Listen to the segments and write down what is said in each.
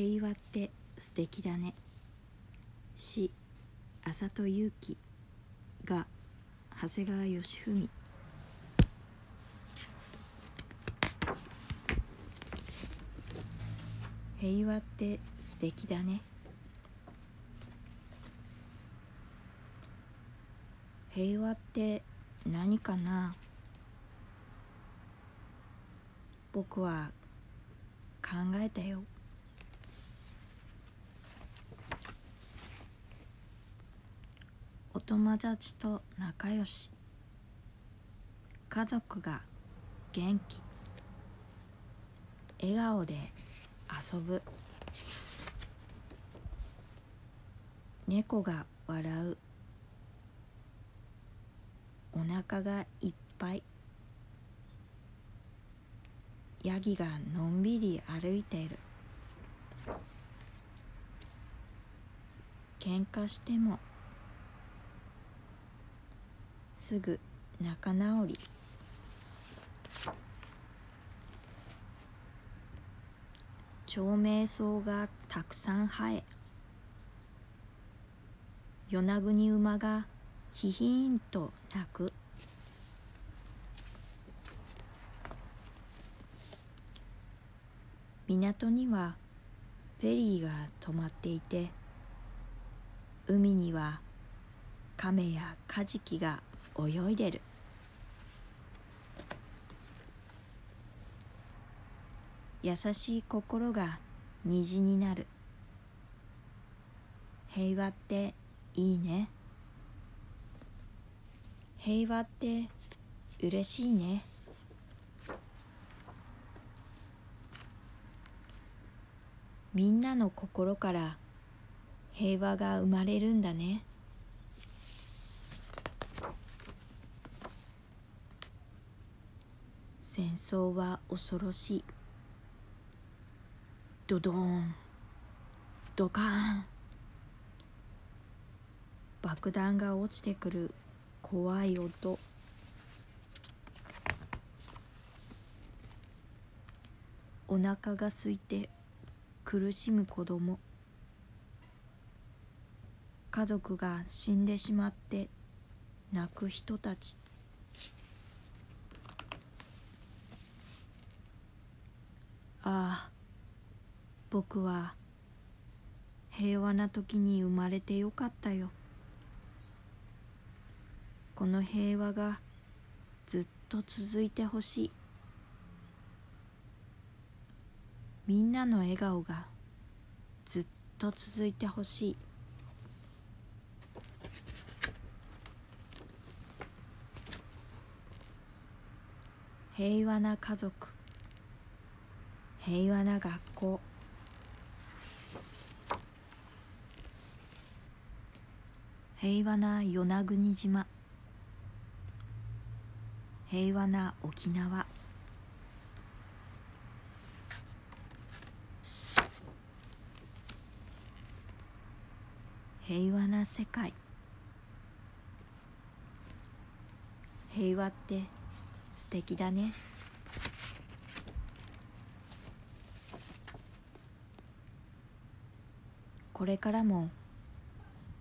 平和って素敵だね。詩浅戸祐樹が長谷川義文。平和って素敵だね。平和って何かな？僕は考えたよ。友達と仲良し。家族が元気。笑顔で遊ぶ。猫が笑う。お腹がいっぱい。ヤギがのんびり歩いている。喧嘩してもすぐ仲直り。長命草がたくさん生え与那国馬がひひんと鳴く。港にはフェリーが止まっていて海には亀やカジキが泳いでる。優しい心が虹になる。平和っていいね。平和って嬉しいね。みんなの心から平和が生まれるんだね。戦争は恐ろしい。ドドーン。ドカーン。爆弾が落ちてくる。怖い音。お腹が空いて苦しむ子供。家族が死んでしまって泣く人たち。ああ僕は平和な時に生まれてよかったよ。この平和がずっと続いてほしい。みんなの笑顔がずっと続いてほしい。平和な家族。平和な学校。平和な与那国島。平和な沖縄。平和な世界。平和って素敵だね。これからも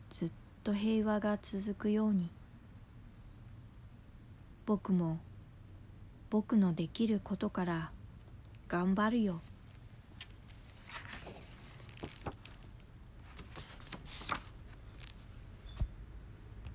ずっと平和が続くように。僕も僕のできることから頑張るよ。